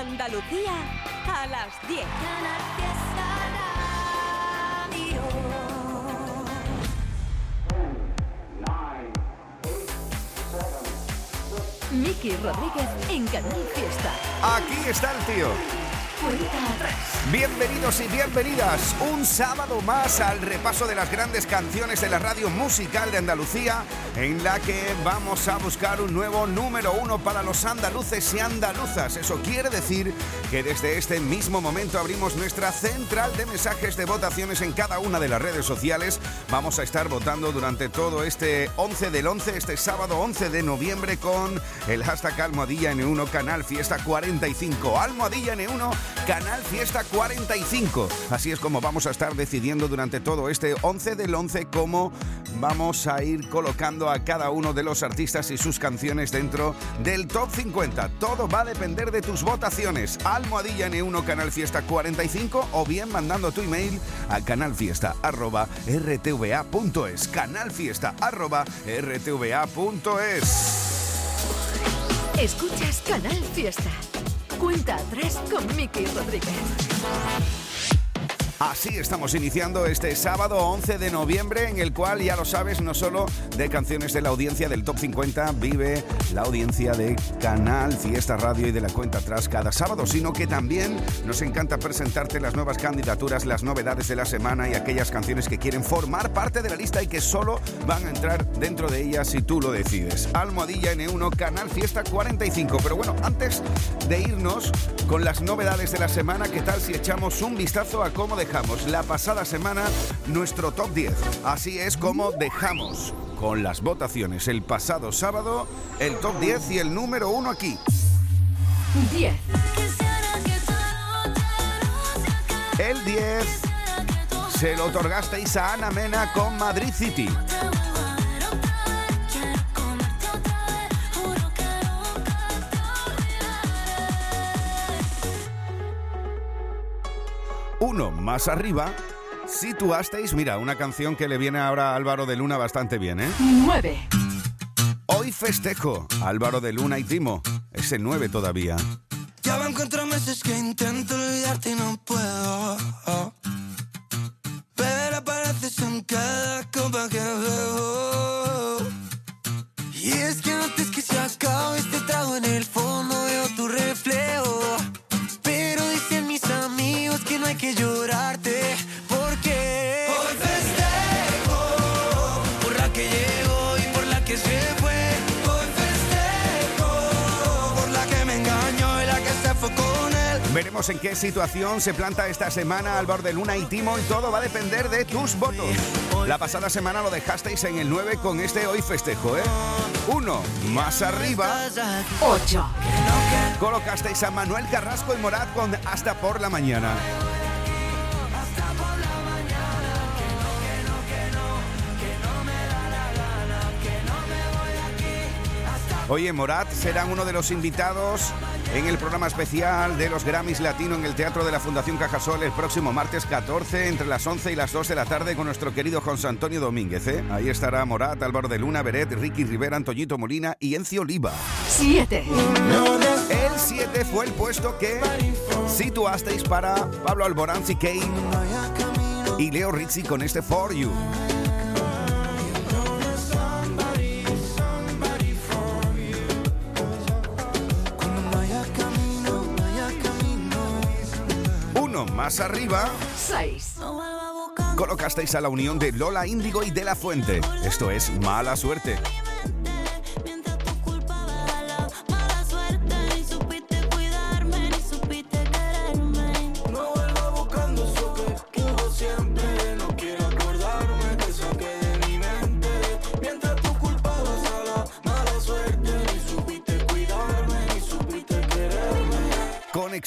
Andalucía a las 10. Miki Rodríguez en Canal Fiesta. Aquí está el tío. Bienvenidos y bienvenidas un sábado más al repaso de las grandes canciones de la radio musical de Andalucía, en la que vamos a buscar un nuevo número uno para los andaluces y andaluzas. Eso quiere decir que desde este mismo momento abrimos nuestra central de mensajes de votaciones en cada una de las redes sociales. Vamos a estar votando durante todo este 11 del 11, este sábado 11 de noviembre, con el hashtag Almohadilla N1 Canal Fiesta 45. Almohadilla N1 Canal Fiesta 45. Así es como vamos a estar decidiendo durante todo este 11 del 11 cómo vamos a ir colocando a cada uno de los artistas y sus canciones dentro del top 50. Todo va a depender de tus votaciones. Almohadilla N1 Canal Fiesta 45 o bien mandando tu email a canalfiesta@rtva.es. canalfiesta@rtva.es. Escuchas Canal Fiesta. Cuenta atrás con Miki Rodríguez. Así estamos iniciando este sábado 11 de noviembre en el cual, ya lo sabes, no solo de canciones de la audiencia del Top 50 vive la audiencia de Canal Fiesta Radio y de la cuenta atrás cada sábado, sino que también nos encanta presentarte las nuevas candidaturas, las novedades de la semana y aquellas canciones que quieren formar parte de la lista y que solo van a entrar dentro de ellas si tú lo decides. Almohadilla N1, Canal Fiesta 45. Pero bueno, antes de irnos con las novedades de la semana, ¿qué tal si echamos un vistazo a cómo dejamos la pasada semana nuestro top 10? Así es como dejamos con las votaciones el pasado sábado el top 10 y el número 1 aquí. 10. El 10 se lo otorgasteis a Ana Mena con Madrid City. Uno más arriba, situasteis, mira, una canción que le viene ahora a Álvaro de Luna bastante bien, ¿eh? 9. Hoy festejo, Álvaro de Luna y Timo. Es el 9 todavía. Ya van cuatro meses que intento olvidarte y no puedo. Pero apareces en cada copa que bebo. Y es que antes que se acabe este trago en el fondo veo tu reflejo. Veremos en qué situación se planta esta semana Álvaro de Luna y Timo y todo va a depender de tus votos. La pasada semana lo dejasteis en el 9 con este hoy festejo, ¿eh? Uno más arriba 8. colocasteis a Manuel Carrasco y Morat con Hasta por la mañana. Oye, Morat será uno de los invitados en el programa especial de los Grammys Latino en el Teatro de la Fundación Cajasol el próximo martes 14 entre las 11 y las 2 de la tarde con nuestro querido José Antonio Domínguez. ¿eh? Ahí estará Morat, Álvaro de Luna, Beret, Ricky Rivera, Antoñito Molina y Encio Oliva. 7. El 7 fue el puesto que situasteis para Pablo Alborán, Kane y Leo Rizzi con este For You. Más arriba 6. No vuelva a buscar colocasteis a la unión de Lola Índigo y de la Fuente. Esto es mala suerte.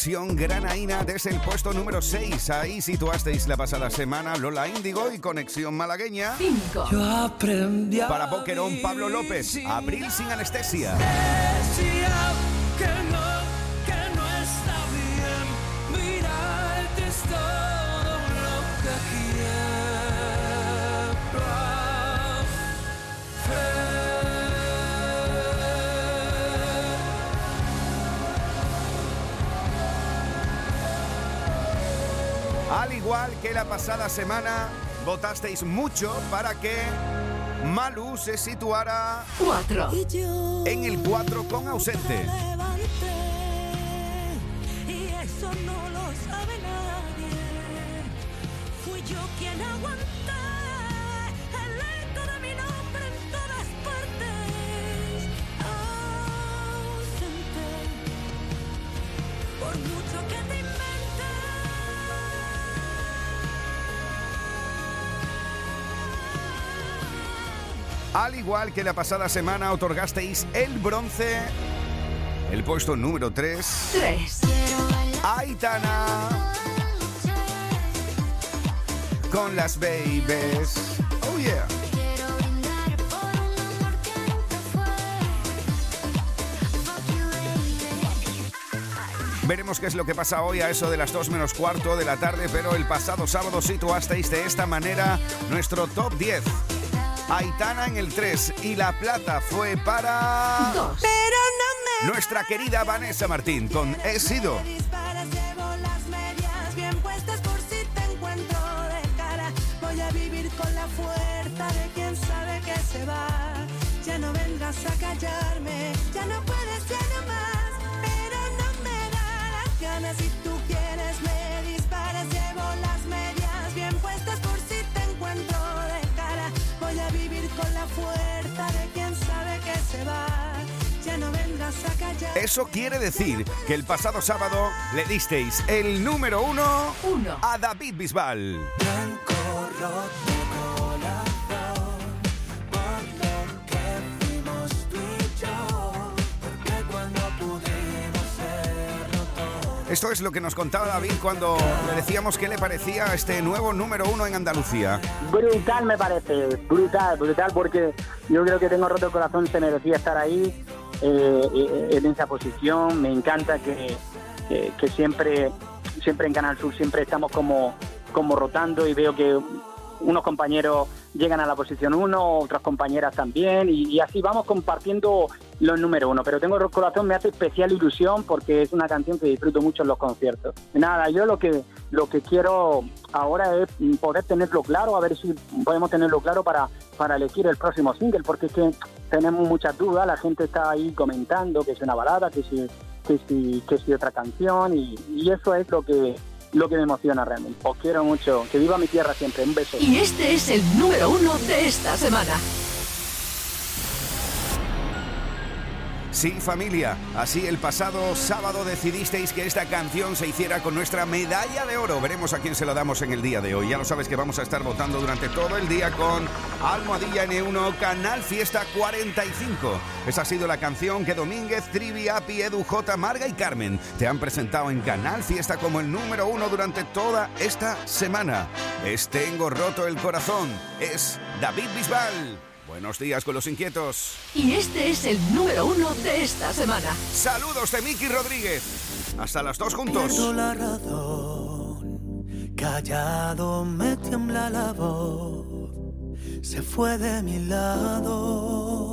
Conexión Granaína desde el puesto número 6. Ahí situasteis la pasada semana Lola Índigo y Conexión Malagueña. 5. Yo aprendí a Para Boquerón Pablo López. Abril sin anestesia. Pasada semana, votasteis mucho para que Malu se situara 4. en el 4 con ausente. Al igual que la pasada semana, otorgasteis el bronce, el puesto número 3, 3. a Aitana con las babies. Oh yeah. Veremos qué es lo que pasa hoy a eso de las 2 menos cuarto de la tarde, pero el pasado sábado situasteis de esta manera nuestro top 10. Aitana en el 3 y la plata fue para 2. Pero no me nuestra querida Vanessa Martín con He sido. Eso quiere decir que el pasado sábado le disteis el número uno 1. a David Bisbal. Esto es lo que nos contaba David cuando le decíamos qué le parecía este nuevo número uno en Andalucía. Brutal me parece, brutal, brutal, porque yo creo que tengo roto el corazón, se merecía estar ahí eh, en esa posición. Me encanta que, que, que siempre, siempre en Canal Sur siempre estamos como, como rotando y veo que unos compañeros llegan a la posición 1, otras compañeras también, y, y así vamos compartiendo los número uno. Pero tengo el corazón, me hace especial ilusión porque es una canción que disfruto mucho en los conciertos. Nada, yo lo que lo que quiero ahora es poder tenerlo claro, a ver si podemos tenerlo claro para, para elegir el próximo single, porque es que tenemos muchas dudas, la gente está ahí comentando que es una balada, que si, que si, que si otra canción, y, y eso es lo que lo que me emociona realmente. Os quiero mucho, que viva mi tierra siempre, un beso. Y este es el número 1 de esta semana. Sí, familia, así el pasado sábado decidisteis que esta canción se hiciera con nuestra medalla de oro. Veremos a quién se la damos en el día de hoy. Ya lo sabes que vamos a estar votando durante todo el día con Almohadilla N1 Canal Fiesta 45. Esa ha sido la canción que Domínguez, Trivi, Api, Edu, J, Marga y Carmen te han presentado en Canal Fiesta como el número uno durante toda esta semana. Es Tengo roto el corazón. Es David Bisbal. Buenos días con los inquietos. Y este es el número 1 de esta semana. Saludos de Miki Rodríguez. Hasta las dos juntos. Pierdo la razón, callado me tiembla la voz, se fue de mi lado.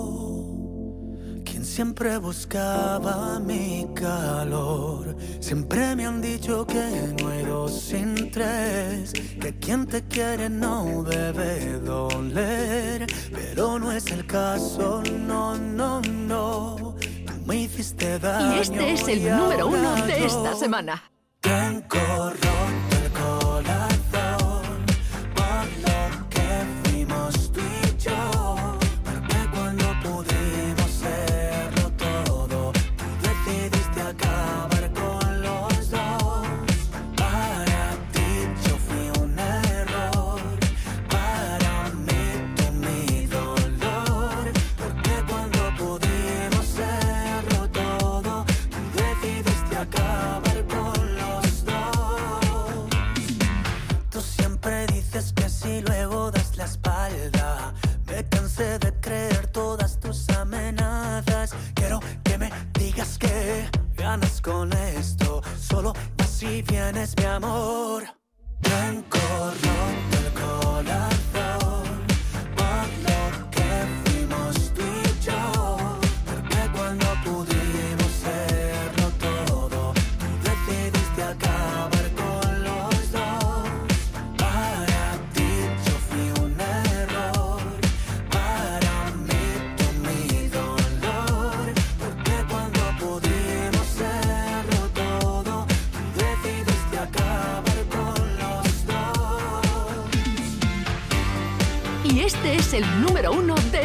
Siempre buscaba mi calor, siempre me han dicho que no hay dos sin tres, que quien te quiere no debe doler, pero no es el caso, no, no, no. Tú me hiciste daño. Y este es el número 1 de esta semana. Tengo roto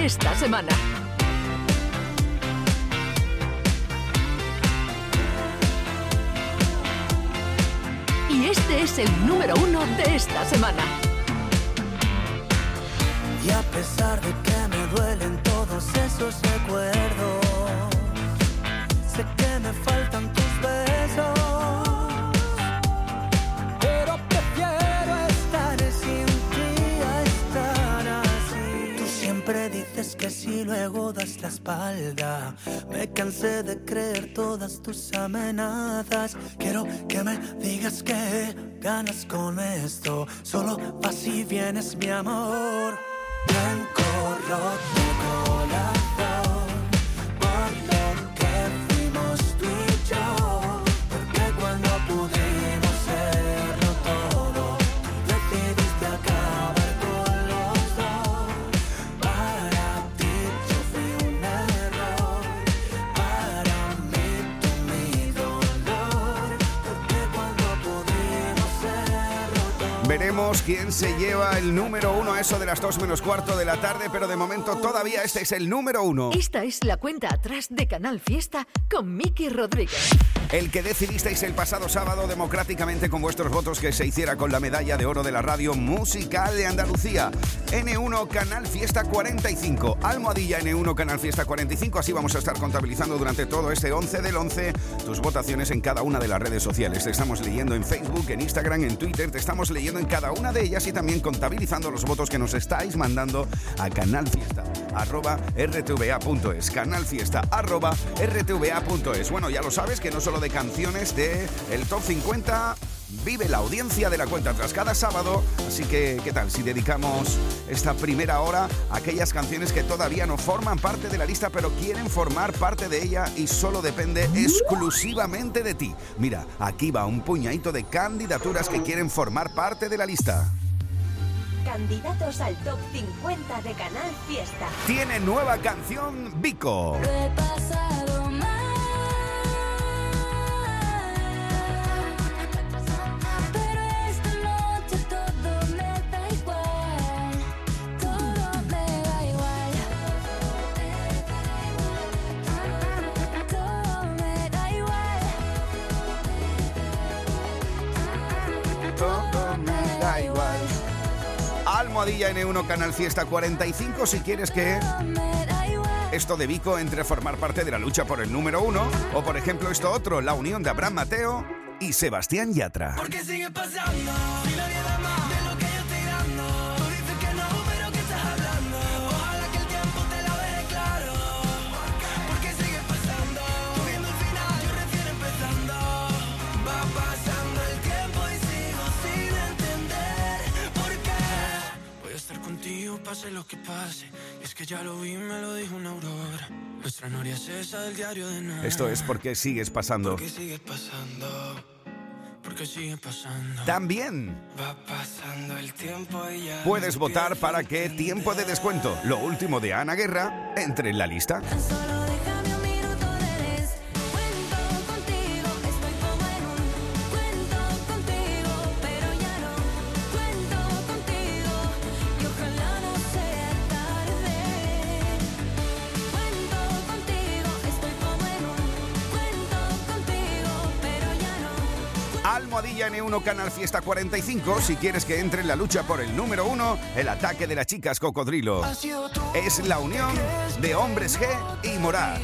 esta semana. Y este es el número uno de esta semana. Todas tus quién se lleva el número uno a eso de las 2 menos cuarto de la tarde, pero de momento todavía este es el número uno. Esta es la cuenta atrás de Canal Fiesta con Miki Rodríguez. El que decidisteis el pasado sábado democráticamente con vuestros votos que se hiciera con la medalla de oro de la radio musical de Andalucía. N1 Canal Fiesta 45. Almohadilla N1 Canal Fiesta 45. Así vamos a estar contabilizando durante todo este 11 del 11 tus votaciones en cada una de las redes sociales. Te estamos leyendo en Facebook, en Instagram, en Twitter. Te estamos leyendo en cada una de ellas y también contabilizando los votos que nos estáis mandando a Canal Fiesta rtva.es canal fiesta arroba rtva.es bueno ya lo sabes que no solo de canciones de el top 50 vive la audiencia de la cuenta tras cada sábado. Así que qué tal si dedicamos esta primera hora a aquellas canciones que todavía no forman parte de la lista pero quieren formar parte de ella y solo depende exclusivamente de ti mira aquí va un puñadito de candidaturas que quieren formar parte de la lista. Candidatos al top 50 de Canal Fiesta. tiene nueva canción Vico. Lo he Almohadilla N1 Canal Fiesta 45 si quieres que esto de Vico entre a formar parte de la lucha por el número uno o por ejemplo esto otro, la unión de Abraham Mateo y Sebastián Yatra. ¿Por qué sigue pasando? Contigo, pase lo que pase. Y es que ya lo vi, me lo dijo una aurora. Nuestra noria es esa del diario de nada. Esto es porque sigues pasando. También Va pasando el tiempo y ya. puedes votar para que tiempo de descuento, lo último de Ana Guerra, entre en la lista. Tan solo Canal Fiesta 45 si quieres que entre en la lucha por el número 1, el ataque de las chicas cocodrilo. Es la unión de Hombres G y Morat.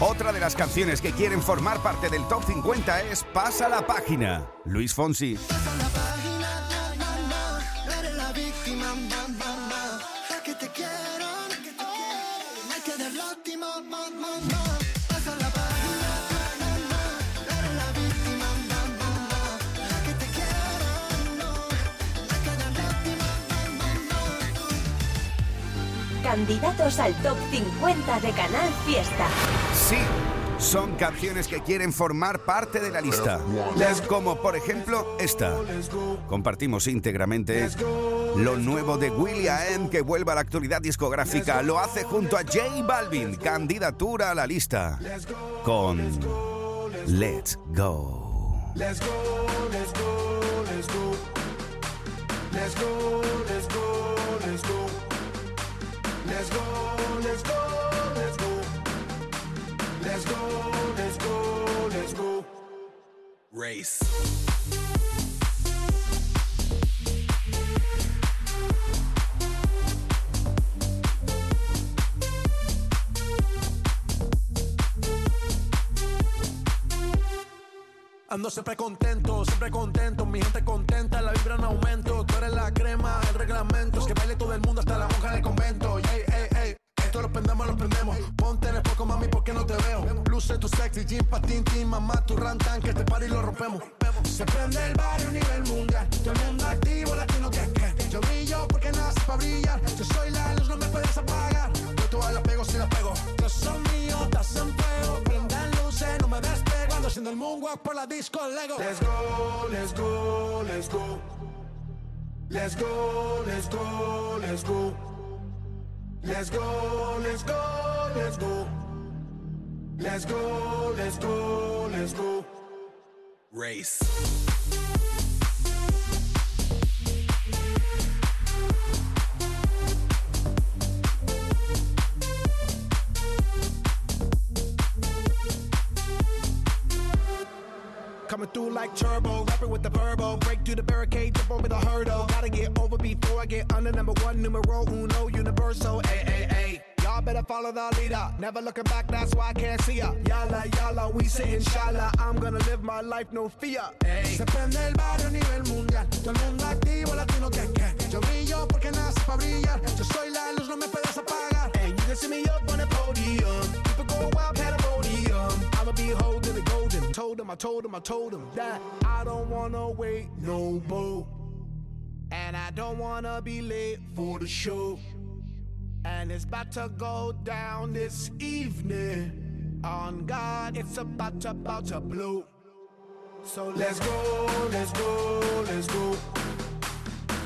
Otra de las canciones que quieren formar parte del top 50 es Pasa la página. Luis Fonsi. Candidatos al top 50 de Canal Fiesta. Sí, Son canciones que quieren formar parte de la lista. Como por ejemplo esta. Compartimos íntegramente lo nuevo de William que vuelve a la actualidad discográfica. Lo hace junto a J Balvin, candidatura a la lista. Con Let's Go. Let's go, let's go, let's go. Let's go, let's go, let's go. Let's go, let's go, go, let's go, let's go. Race. Ando siempre contento, siempre contento, mi gente contenta, la vibra en aumento. Tú eres la crema, el reglamento. Es que baile todo el mundo hasta la monja del convento. Ey, ey, ey. Esto lo prendemos, lo prendemos. Ponte en el foco, mami, Tu sexy, jean, patín, tin, mamá, tu rantan, que este party lo rompemos. Se prende el barrio a nivel mundial. Todo el mundo activo, latino que que. Yo brillo porque nace para brillar. Yo soy la luz, no me puedes apagar. Yo todas las pego si las pego. Yo soy mío, estás en fuego. Prendan luces, no me despego. Ando haciendo el moonwalk por la disco Lego. Let's go, let's go, let's go. Let's go, let's go, let's go. Let's go, let's go, let's go. Let's go, let's go, let's go. Let's go. Race. Coming through like turbo, rapping with the verbo. Break through the barricade, jump over the hurdle. Gotta get over before I get under number one, numero uno, universal. Ay, ay, ay. Y'all better follow the leader. Never looking back, that's why I can't see ya. Yala, yala, we say inshallah. I'm gonna live my life, no fear. Ay. Se prende el barrio a nivel mundial. Todo el mundo activo, latino que que. Yo brillo porque nace para brillar. Yo soy la luz, no me puedes apagar. And you can see me up on the podium. People go wild, pandemonium. I'ma be holding the golden. Told him, I told him, I told him that I don't wanna wait no more. And I don't wanna be late for the show. And it's about to go down this evening. On God, it's about to, about to blow. So Let's go, let's go, let's go.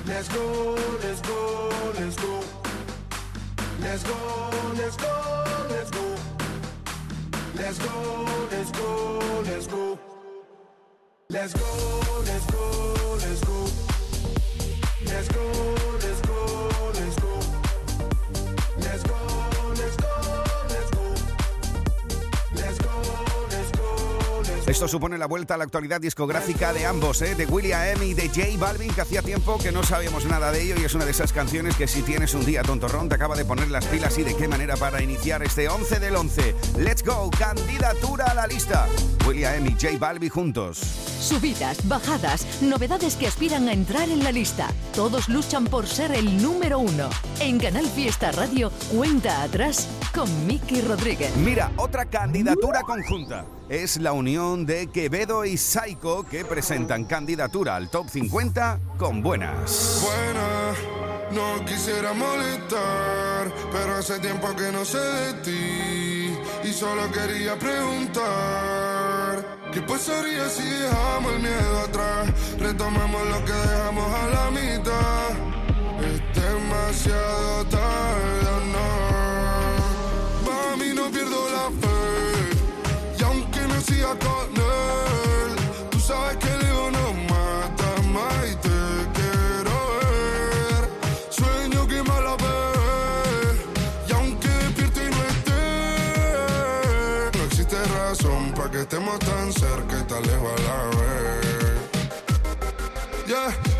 Let's go, let's go, let's go. Let's go, let's go, let's go. Let's go, let's go, let's go. Let's go, let's go, let's go. Let's go, Supone la vuelta a la actualidad discográfica de ambos, ¿eh? de William M y de J Balvin, que hacía tiempo que no sabíamos nada de ello y es una de esas canciones que si tienes un día tontorrón te acaba de poner las pilas y de qué manera para iniciar este 11 del 11. Let's go, candidatura a la lista. William M y J Balvin juntos. Subidas, bajadas, novedades que aspiran a entrar en la lista. Todos luchan por ser el número uno. En Canal Fiesta Radio, cuenta atrás con Miki Rodríguez. Mira, otra candidatura conjunta. Es la unión de Quevedo y Saiko que presentan candidatura al top 50 con buenas. Buena, no quisiera molestar, pero hace tiempo que no sé de ti y solo quería preguntar. ¿Qué pasaría si dejamos el miedo atrás? Retomamos lo que dejamos a la mitad. Es demasiado tarde, me siga con él, tú sabes que el ego no mata más y te quiero ver. Sueño que mal la vez. Y aunque despierto y no esté, no existe razón para que estemos tan cerca y tan lejos a la vez. Yeah,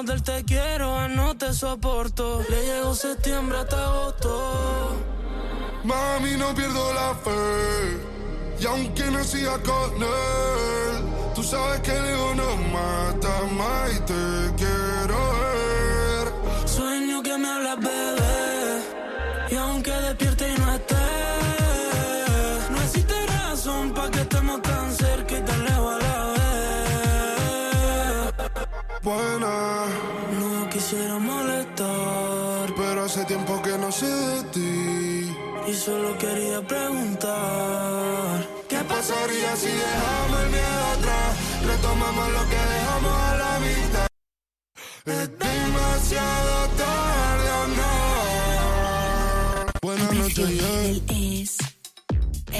Pasamos del te quiero a no te soporto. Le llegó septiembre hasta agosto. Mami, no pierdo la fe. Y aunque siga con él, tú sabes que el no mata más y te quiero Buena, No quisiera molestar, pero hace tiempo que no sé de ti. y solo quería preguntar. ¿Qué pasaría si dejamos el miedo atrás? Retomamos lo que dejamos a la vista. Es demasiado tarde o no. Buenas noches, yeah.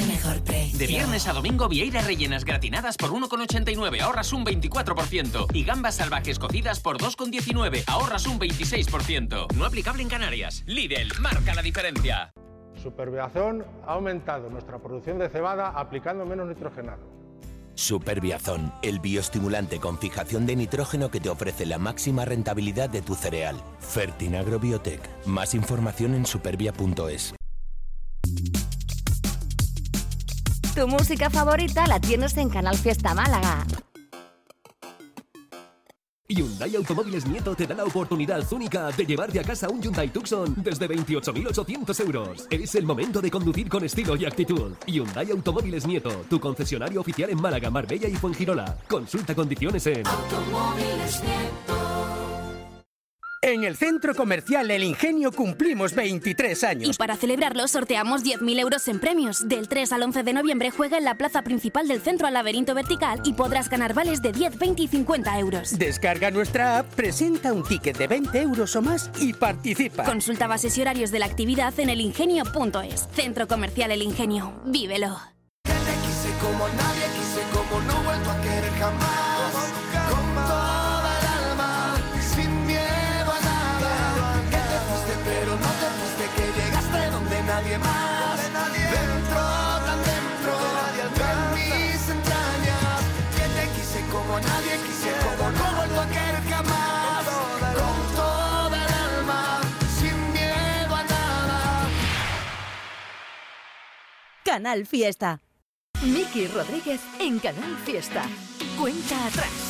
Él es el mejor precio. De viernes a domingo, vieiras rellenas gratinadas por 1,89, ahorras un 24%. Y gambas salvajes cocidas por 2,19, ahorras un 26%. No aplicable en Canarias. Lidl, marca la diferencia. Superbiazón ha aumentado nuestra producción de cebada aplicando menos nitrogenado. Superbiazón, el bioestimulante con fijación de nitrógeno que te ofrece la máxima rentabilidad de tu cereal. Fertinagro Biotech. Más información en supervia.es. Tu música favorita la tienes en Canal Fiesta Málaga. Hyundai Automóviles Nieto te da la oportunidad única de llevarte a casa un Hyundai Tucson desde 28.800 euros. Es el momento de conducir con estilo y actitud. Hyundai Automóviles Nieto, tu concesionario oficial en Málaga, Marbella y Fuengirola. Consulta condiciones en... En el centro comercial El Ingenio cumplimos 23 años. Y para celebrarlo sorteamos 10.000 euros en premios. Del 3 al 11 de noviembre juega en la plaza principal del centro al laberinto vertical y podrás ganar vales de 10, 20 y 50 euros. Descarga nuestra app, presenta un ticket de 20 euros o más y participa. Consulta bases y horarios de la actividad en elingenio.es. Centro Comercial El Ingenio. Vívelo. Como nadie, Canal Fiesta. Miki Rodríguez en Canal Fiesta. Cuenta atrás.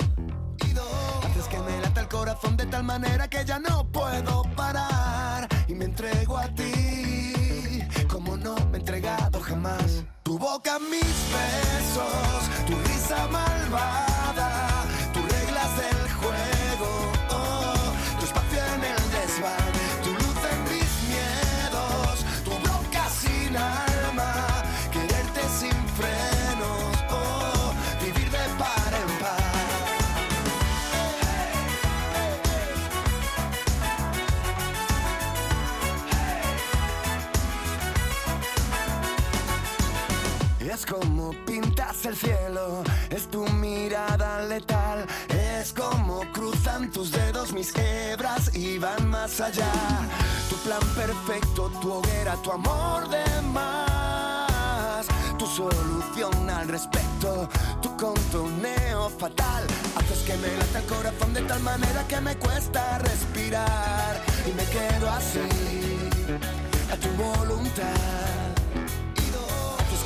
Que me lata el corazón de tal manera que ya no puedo parar y me entrego a ti como no me he entregado jamás. Tu boca, mis besos, tu risa malvada, tus reglas del juego, oh, tu espacio en el desván, como pintas el cielo, es tu mirada letal, es como cruzan tus dedos mis hebras y van más allá. Tu plan perfecto, tu hoguera, tu amor de más, tu solución al respecto, tu contoneo fatal. Haces que me lata el corazón de tal manera que me cuesta respirar y me quedo así, a tu voluntad.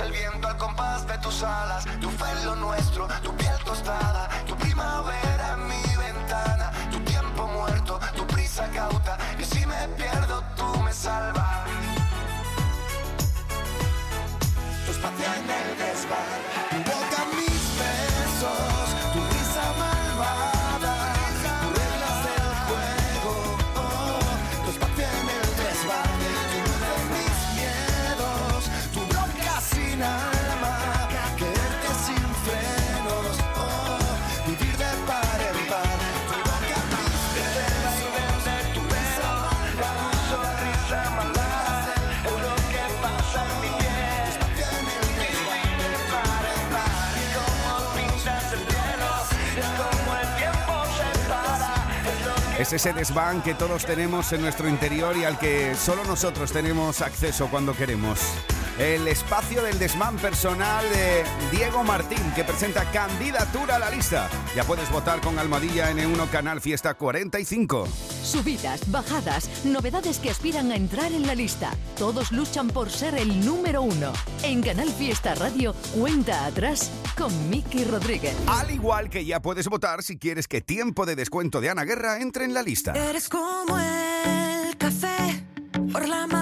el viento al compás de tus alas, tu fe en lo nuestro, tu piel tostada, es ese desván que todos tenemos en nuestro interior y al que solo nosotros tenemos acceso cuando queremos. El espacio del desván personal de Diego Martín, que presenta candidatura a la lista. Ya puedes votar con Almohadilla N1 Canal Fiesta 45. Subidas, bajadas, novedades que aspiran a entrar en la lista. Todos luchan por ser el número uno. En Canal Fiesta Radio, cuenta atrás con Miki Rodríguez. Al igual que ya puedes votar si quieres que Tiempo de Descuento de Ana Guerra entre en la lista. Eres como el café por la mañana,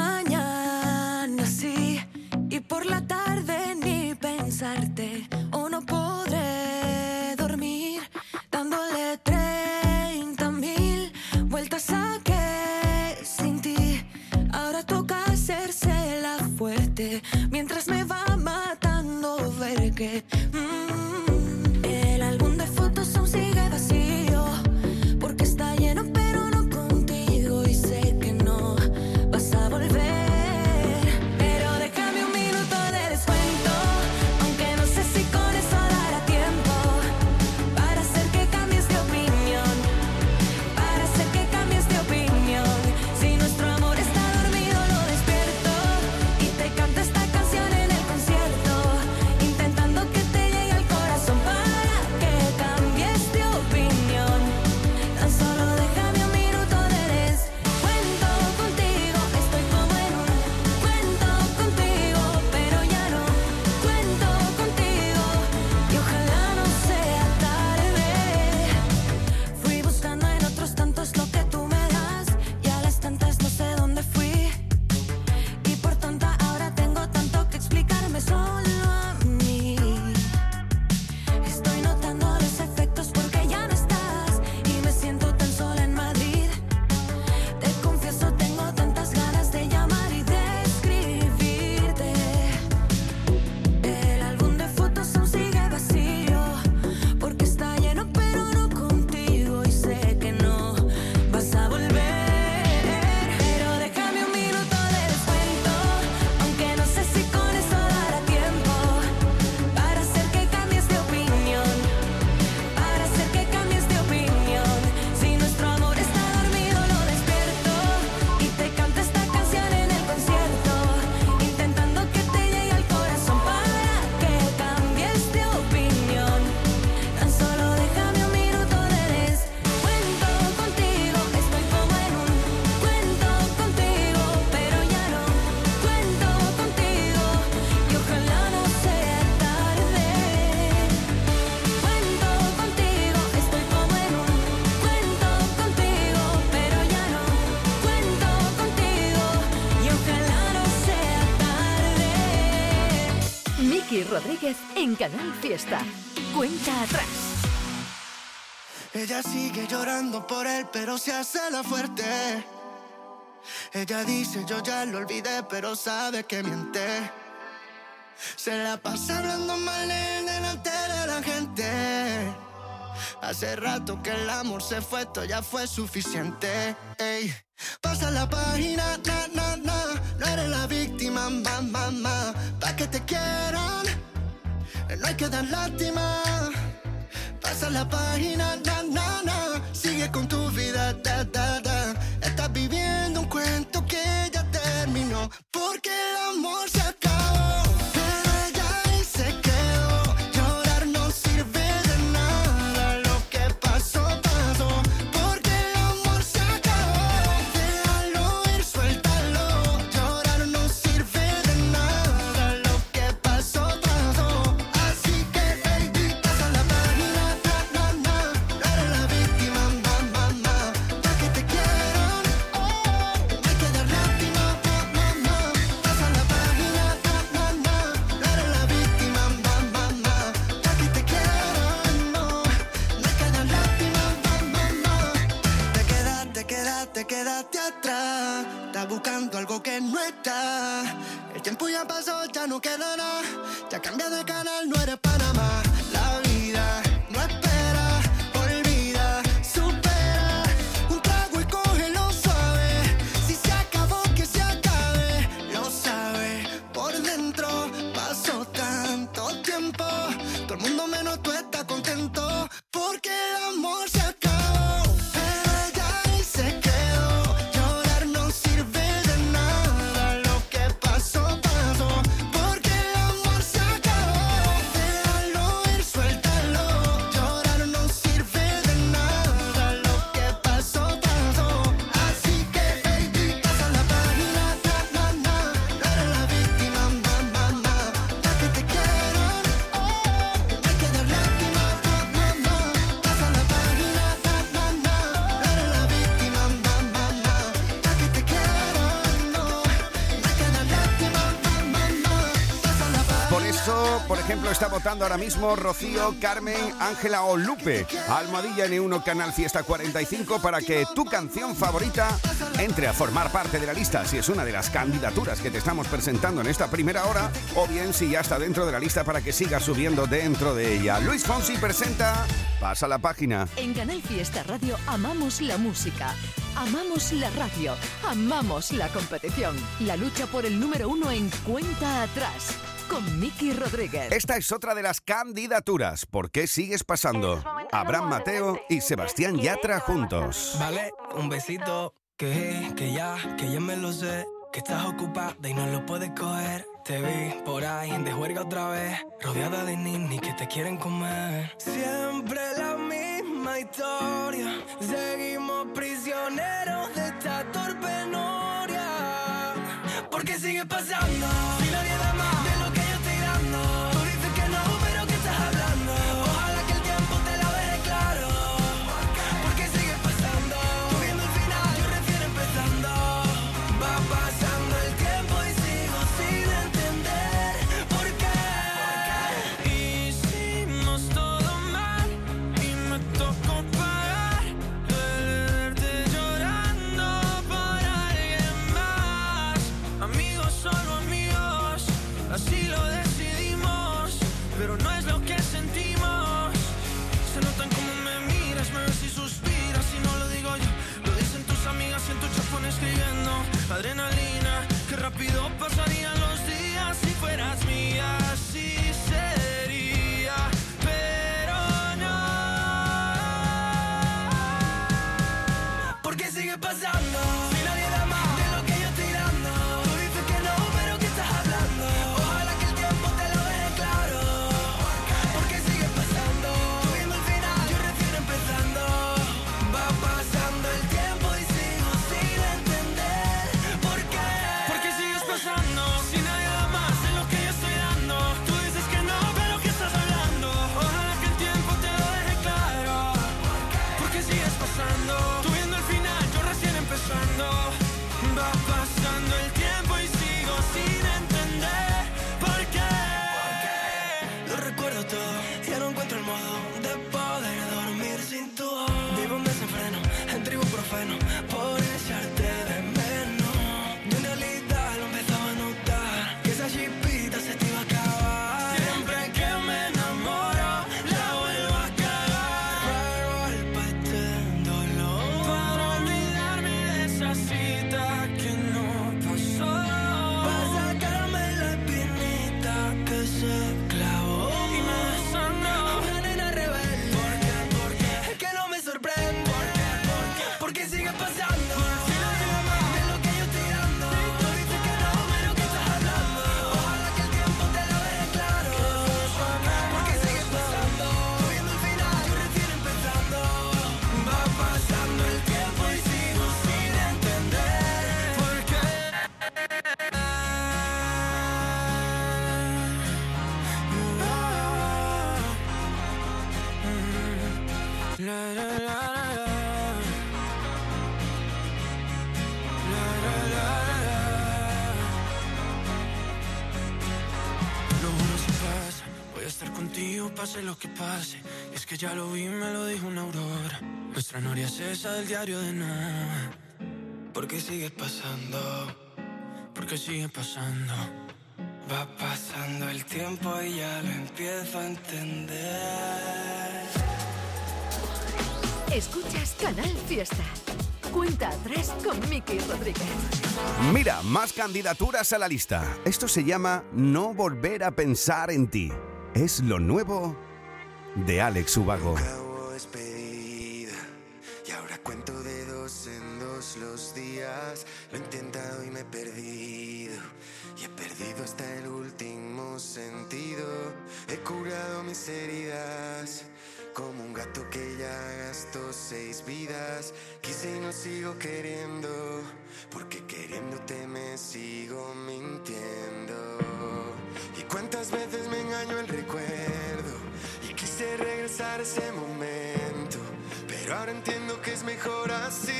Canal Fiesta. Cuenta atrás. Ella sigue llorando por él, pero se hace la fuerte. Ella dice, yo ya lo olvidé, pero sabe que miente. Se la pasa hablando mal él delante de la gente. Hace rato que el amor se fue, esto ya fue suficiente. Ey. Pasa la página, na, na, na. No eres la víctima, ma, ma, ma. Pa' que te quieran, no hay que dar lástima. Pasa la página, na, na, na. Sigue con tu vida, da, da, da. Estás viviendo un cuento que ya terminó. Porque el amor se quedaste, quedaste atrás. Estás buscando algo que no está. El tiempo ya pasó, ya no queda nada. Ya cambia de canal, no eres Panamá. Ahora mismo Rocío, Carmen, Ángela o Lupe. Almohadilla N1 Canal Fiesta 45 para que tu canción favorita entre a formar parte de la lista si es una de las candidaturas que te estamos presentando en esta primera hora o bien si ya está dentro de la lista para que sigas subiendo dentro de ella. Luis Fonsi presenta Pasa la página. En Canal Fiesta Radio amamos la música, amamos la radio, amamos la competición. La lucha por el número uno en cuenta atrás con Miki Rodríguez. Esta es otra de las candidaturas. ¿Por qué sigues pasando? Abraham Mateo y Sebastián Yatra juntos. Vale, un besito. Que, que ya, que ya me lo sé. Que estás ocupada y no lo puedes coger. Te vi por ahí de juerga otra vez. Rodeada de ninis que te quieren comer. Siempre la misma historia. Seguimos prisioneros de esta torpe noria. Porque sigue pasando. Si nadie da más que ya lo vi, me lo dijo una aurora. Nuestra noria es esa del diario de Noah. Porque sigue pasando, porque sigue pasando. Va pasando el tiempo y ya lo empiezo a entender. Escuchas Canal Fiesta. Cuenta atrás con Miki Rodríguez. Mira, más candidaturas a la lista. Esto se llama No volver a pensar en ti. Es lo nuevo de Alex Ubago. Acabo despedida y ahora cuento de dos en dos los días. Lo he intentado y me he perdido y he perdido hasta el último sentido. He curado mis heridas como un gato que ya gastó seis vidas. Quise y no sigo queriendo porque queriéndote me sigo mintiendo. Y cuántas veces me engañó el recuerdo quise regresar ese momento. Pero ahora entiendo que es mejor así,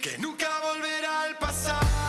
que nunca volverá al pasado,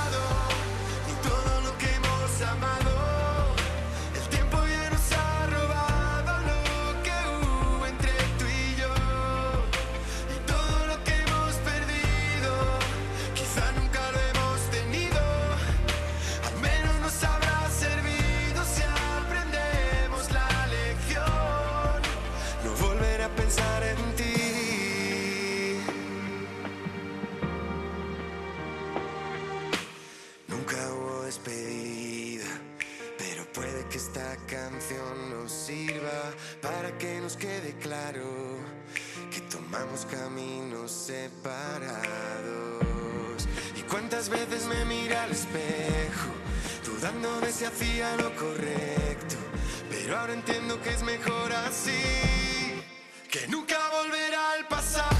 para que nos quede claro que tomamos caminos separados. Y cuántas veces me mira al espejo, dudando de si hacía lo correcto, pero ahora entiendo que es mejor así, que nunca volverá al pasado,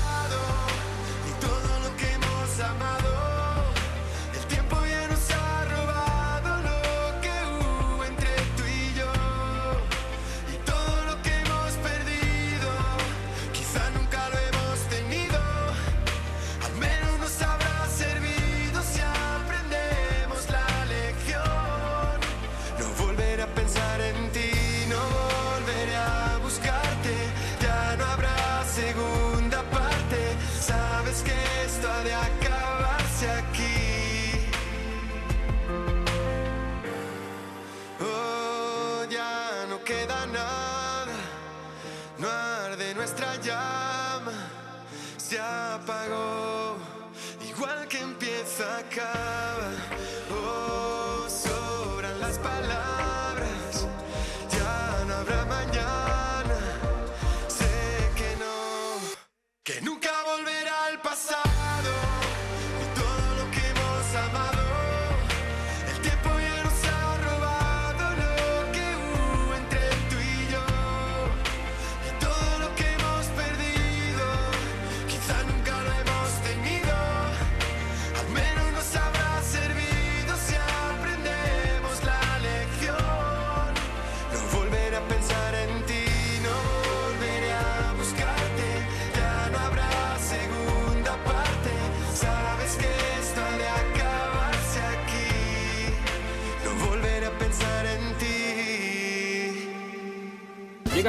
cover.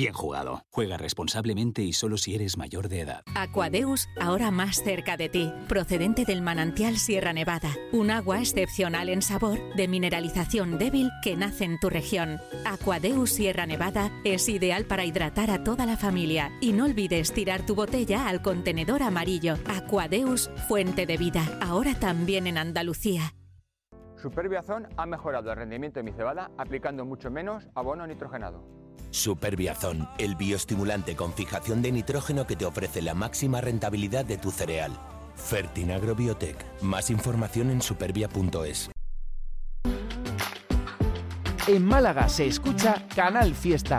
bien jugado. Juega responsablemente y solo si eres mayor de edad. Aquadeus, ahora más cerca de ti, procedente del manantial Sierra Nevada, un agua excepcional en sabor, de mineralización débil que nace en tu región. Aquadeus Sierra Nevada es ideal para hidratar a toda la familia y no olvides tirar tu botella al contenedor amarillo. Aquadeus, fuente de vida, ahora también en Andalucía. Superbiazón ha mejorado el rendimiento de mi cebada aplicando mucho menos abono nitrogenado. Superbiazón, el bioestimulante con fijación de nitrógeno que te ofrece la máxima rentabilidad de tu cereal. Fertinagro Biotech. Más información en supervia.es. En Málaga se escucha Canal Fiesta.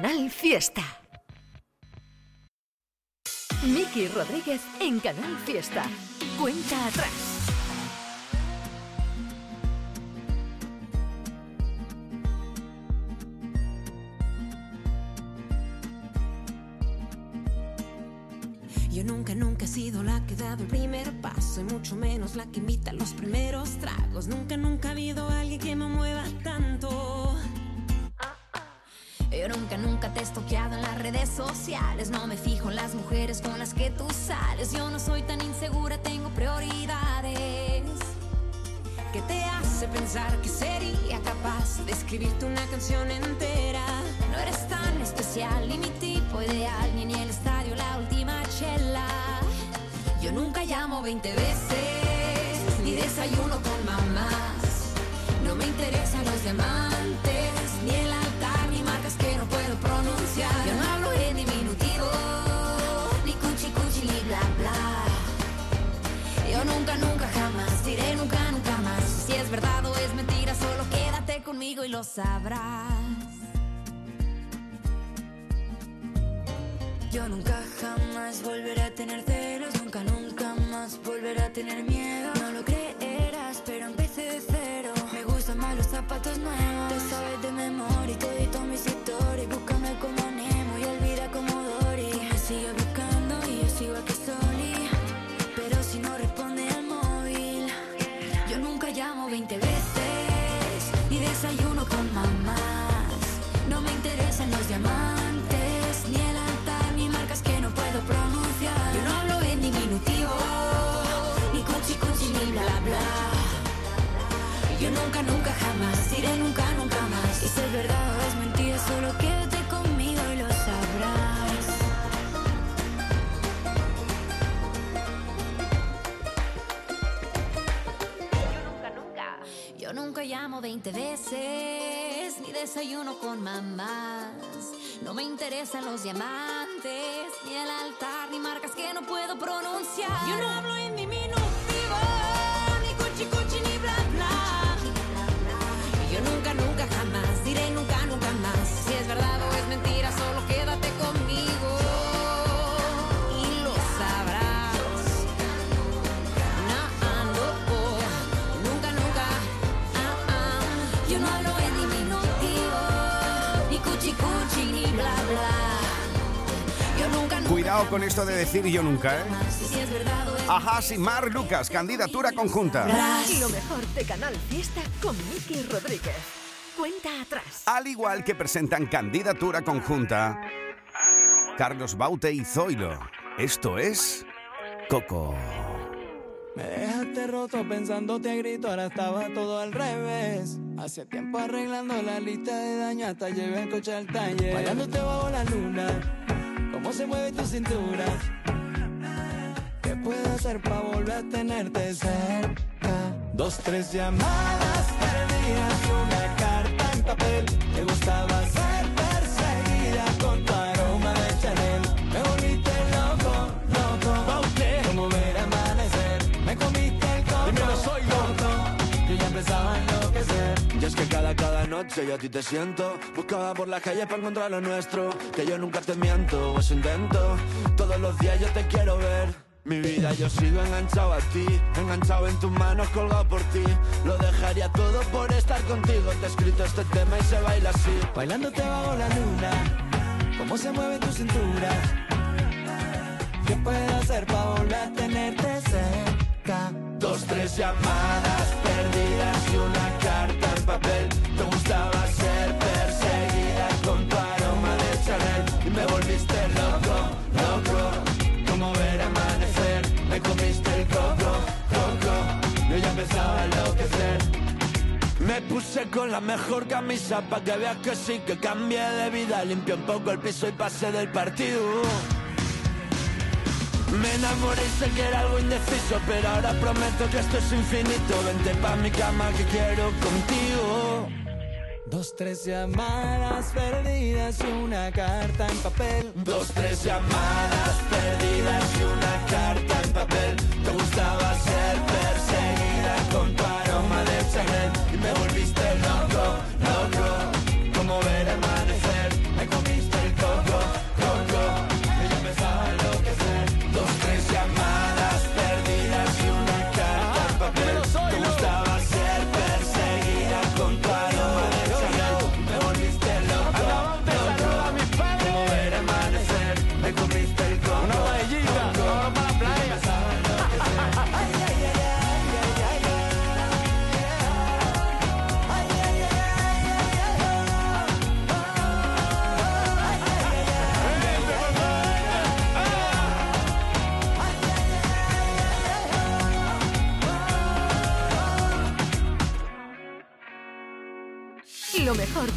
Canal Fiesta. Miki Rodríguez en Canal Fiesta. Cuenta atrás. Yo nunca, nunca he sido la que ha dado el primer paso y mucho menos la que invita a los primeros tragos. Nunca, nunca ha habido alguien que me mueva tanto. Yo nunca, nunca te he estoqueado en las redes sociales. No me fijo en las mujeres con las que tú sales. Yo no soy tan insegura, tengo prioridades. ¿Qué te hace pensar que sería capaz de escribirte una canción entera? No eres tan especial, ni mi tipo ideal, ni en el estadio la última chela. Yo nunca llamo 20 veces, ni desayuno con mamás. No me interesan los diamantes, nunca, nunca, jamás diré nunca, nunca más. Si es verdad o es mentira, solo quédate conmigo y lo sabrás. Yo nunca jamás volveré a tener celos, nunca, nunca más volveré a tener miedo. No lo creerás, pero empecé de cero. Me gustan más los zapatos nuevos. Te sabes de memoria y edito mis historias. Búscame como Nemo y olvida como Dory. Tú me nunca, nunca, jamás diré nunca, nunca más. Y si es verdad o es mentira, solo quédate conmigo y lo sabrás. Yo nunca llamo 20 veces, ni desayuno con mamás. No me interesan los diamantes, ni el altar, ni marcas que no puedo pronunciar. Yo no hablo en diminutivo, Cuidado con esto de decir yo nunca, ¿eh? Ajá, sin Mar Lucas, candidatura conjunta. Lo mejor de Canal Fiesta con Miki Rodríguez. Cuenta atrás. Al igual que presentan candidatura conjunta Carlos Baute y Zoilo. Esto es Coco. Me dejaste roto pensándote a grito, ahora estaba todo al revés. Hace tiempo arreglando la lista de daño, hasta llevé el coche al taller. Bailándote bajo la luna, cómo se mueve tu cintura. ¿Qué puedo hacer para volver a tenerte cerca? Dos, tres llamadas perdidas y una carta en papel. Te gustaba ser perseguida con tu aroma de Chanel. Me volviste loco, loco. Como ver amanecer. Me comiste el coco. Dímelo, soy loco. Yo ya empezaba es que cada, cada noche yo ti te siento. Buscaba por la calle para encontrar lo nuestro. Que yo nunca te miento, eso intento. Todos los días yo te quiero ver. Mi vida yo sigo enganchado a ti, enganchado en tus manos, colgado por ti. Lo dejaría todo por estar contigo. Te he escrito este tema y se baila así. Bailándote bajo la luna, cómo se mueve tu cintura. ¿Qué puedo hacer para volver a tenerte cerca? Dos, tres llamadas perdidas y una Me puse con la mejor camisa pa' que veas que sí que cambié de vida. Limpié un poco el piso y pasé del partido. Me enamoré y sé que era algo indeciso, pero ahora prometo que esto es infinito. Vente pa' mi cama que quiero contigo. Dos, tres llamadas perdidas y una carta en papel. Dos, tres llamadas perdidas y una carta en papel. Te gustaba ser perseguida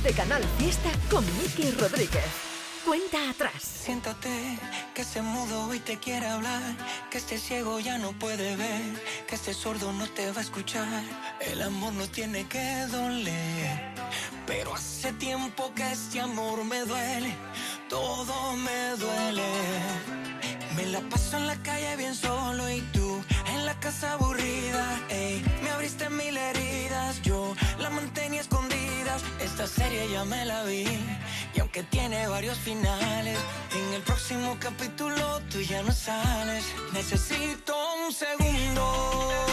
de Canal Fiesta con Miki Rodríguez. Cuenta atrás. Siéntate, que este mudo hoy te quiere hablar, que este ciego ya no puede ver, que este sordo no te va a escuchar. El amor no tiene que doler, pero hace tiempo que este amor me duele, todo me duele. Me la paso en la calle bien solo y tú en la casa aburrida. ey. me abriste mil heridas, yo la mantenía escondidas. Esta serie ya me la vi y aunque tiene varios finales, en el próximo capítulo tú ya no sales. Necesito un segundo.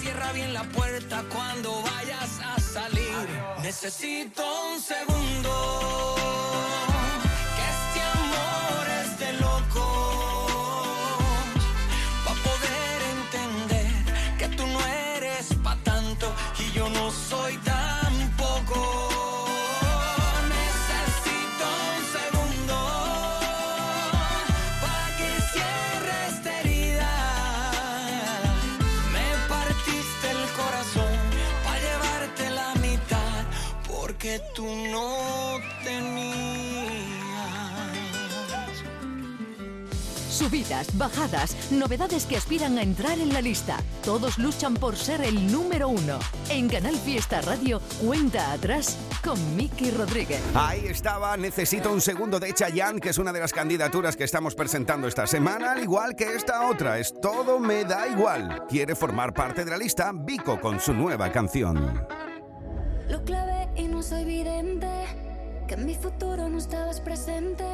Cierra bien la puerta cuando vayas a salir. Necesito un segundo. Tú no tenías. Subidas, bajadas, novedades que aspiran a entrar en la lista. Todos luchan por ser el número uno. En Canal Fiesta Radio, cuenta atrás con Miki Rodríguez. Ahí estaba, necesito un segundo de Chayanne, que es una de las candidaturas que estamos presentando esta semana, al igual que esta otra, es Todo me da igual. Quiere formar parte de la lista Vico con su nueva canción. Lo clavé y no soy vidente, que en mi futuro no estabas presente.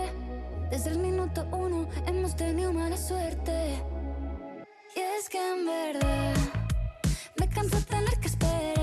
Desde el minuto uno hemos tenido mala suerte. Y es que en verdad me canso tener que esperar.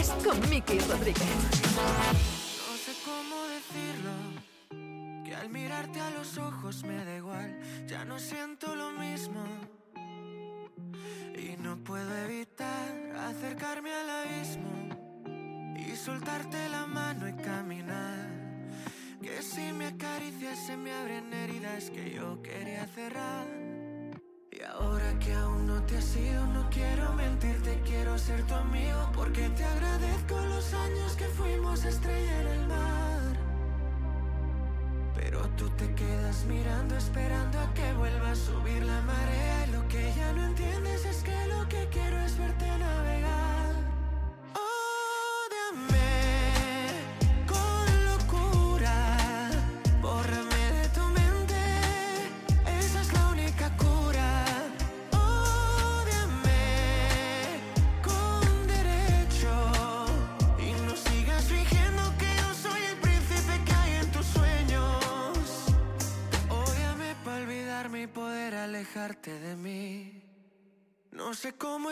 Con Miki Rodríguez. No sé cómo decirlo, que al mirarte a los ojos me da igual, ya no siento lo mismo. Y no puedo evitar acercarme al abismo y soltarte la mano y caminar. Que si me acaricias se me abren heridas que yo quería cerrar. Y ahora que aún te has ido, no quiero mentirte, quiero ser tu amigo. Porque te agradezco los años que fuimos estrella en el mar. Pero tú te quedas mirando, esperando a que vuelva a subir la marea. Y lo que ya no entiendes es que lo que quiero es verte navegar.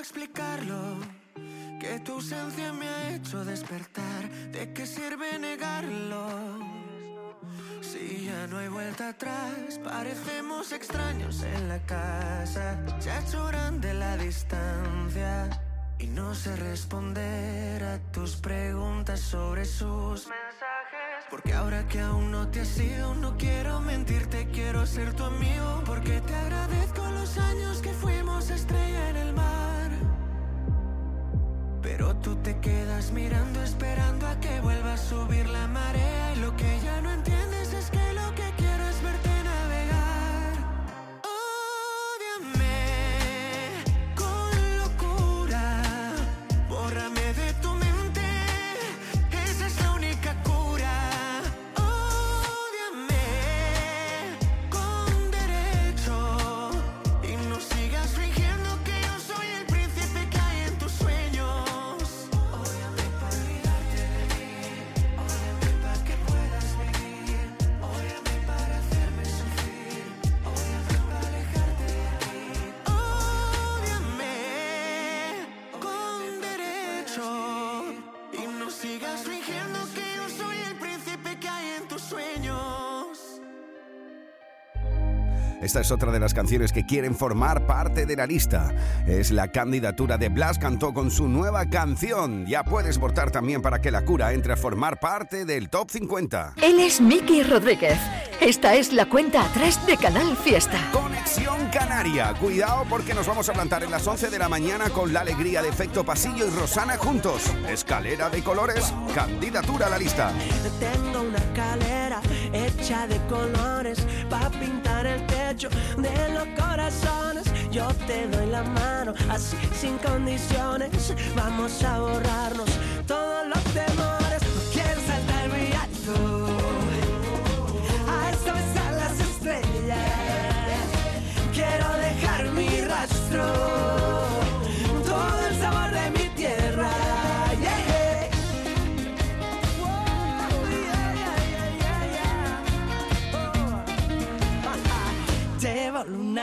Explicarlo. Que tu ausencia me ha hecho despertar. ¿De qué sirve negarlo? Si ya no hay vuelta atrás, parecemos extraños en la casa. Ha hecho grande la distancia. Y no sé responder a tus preguntas sobre sus mensajes. Porque ahora que aún no te has ido, no quiero mentirte, quiero ser tu amigo. Porque te agradezco los años que fuimos estrella en el mar. Pero tú te quedas mirando, esperando a que vuelva a subir la marea. Y lo que ya no entiendes Esta es otra de las canciones que quieren formar parte de la lista. Es la candidatura de Blas Cantó con su nueva canción. Ya puedes votar también para que La Cura entre a formar parte del Top 50. Él es Miki Rodríguez. Esta es la cuenta atrás de Canal Fiesta. Conexión Canaria. Cuidado porque nos vamos a plantar en las 11 de la mañana con la alegría de Efecto Pasillo y Rosana juntos. Escalera de colores, candidatura a la lista. Tengo una escalera hecha de colores para pintar el de los corazones. Yo te doy la mano, así sin condiciones. Vamos a borrarnos todos los temores. No quiero saltar muy alto. A esta vez a las estrellas. Quiero dejar mi rastro.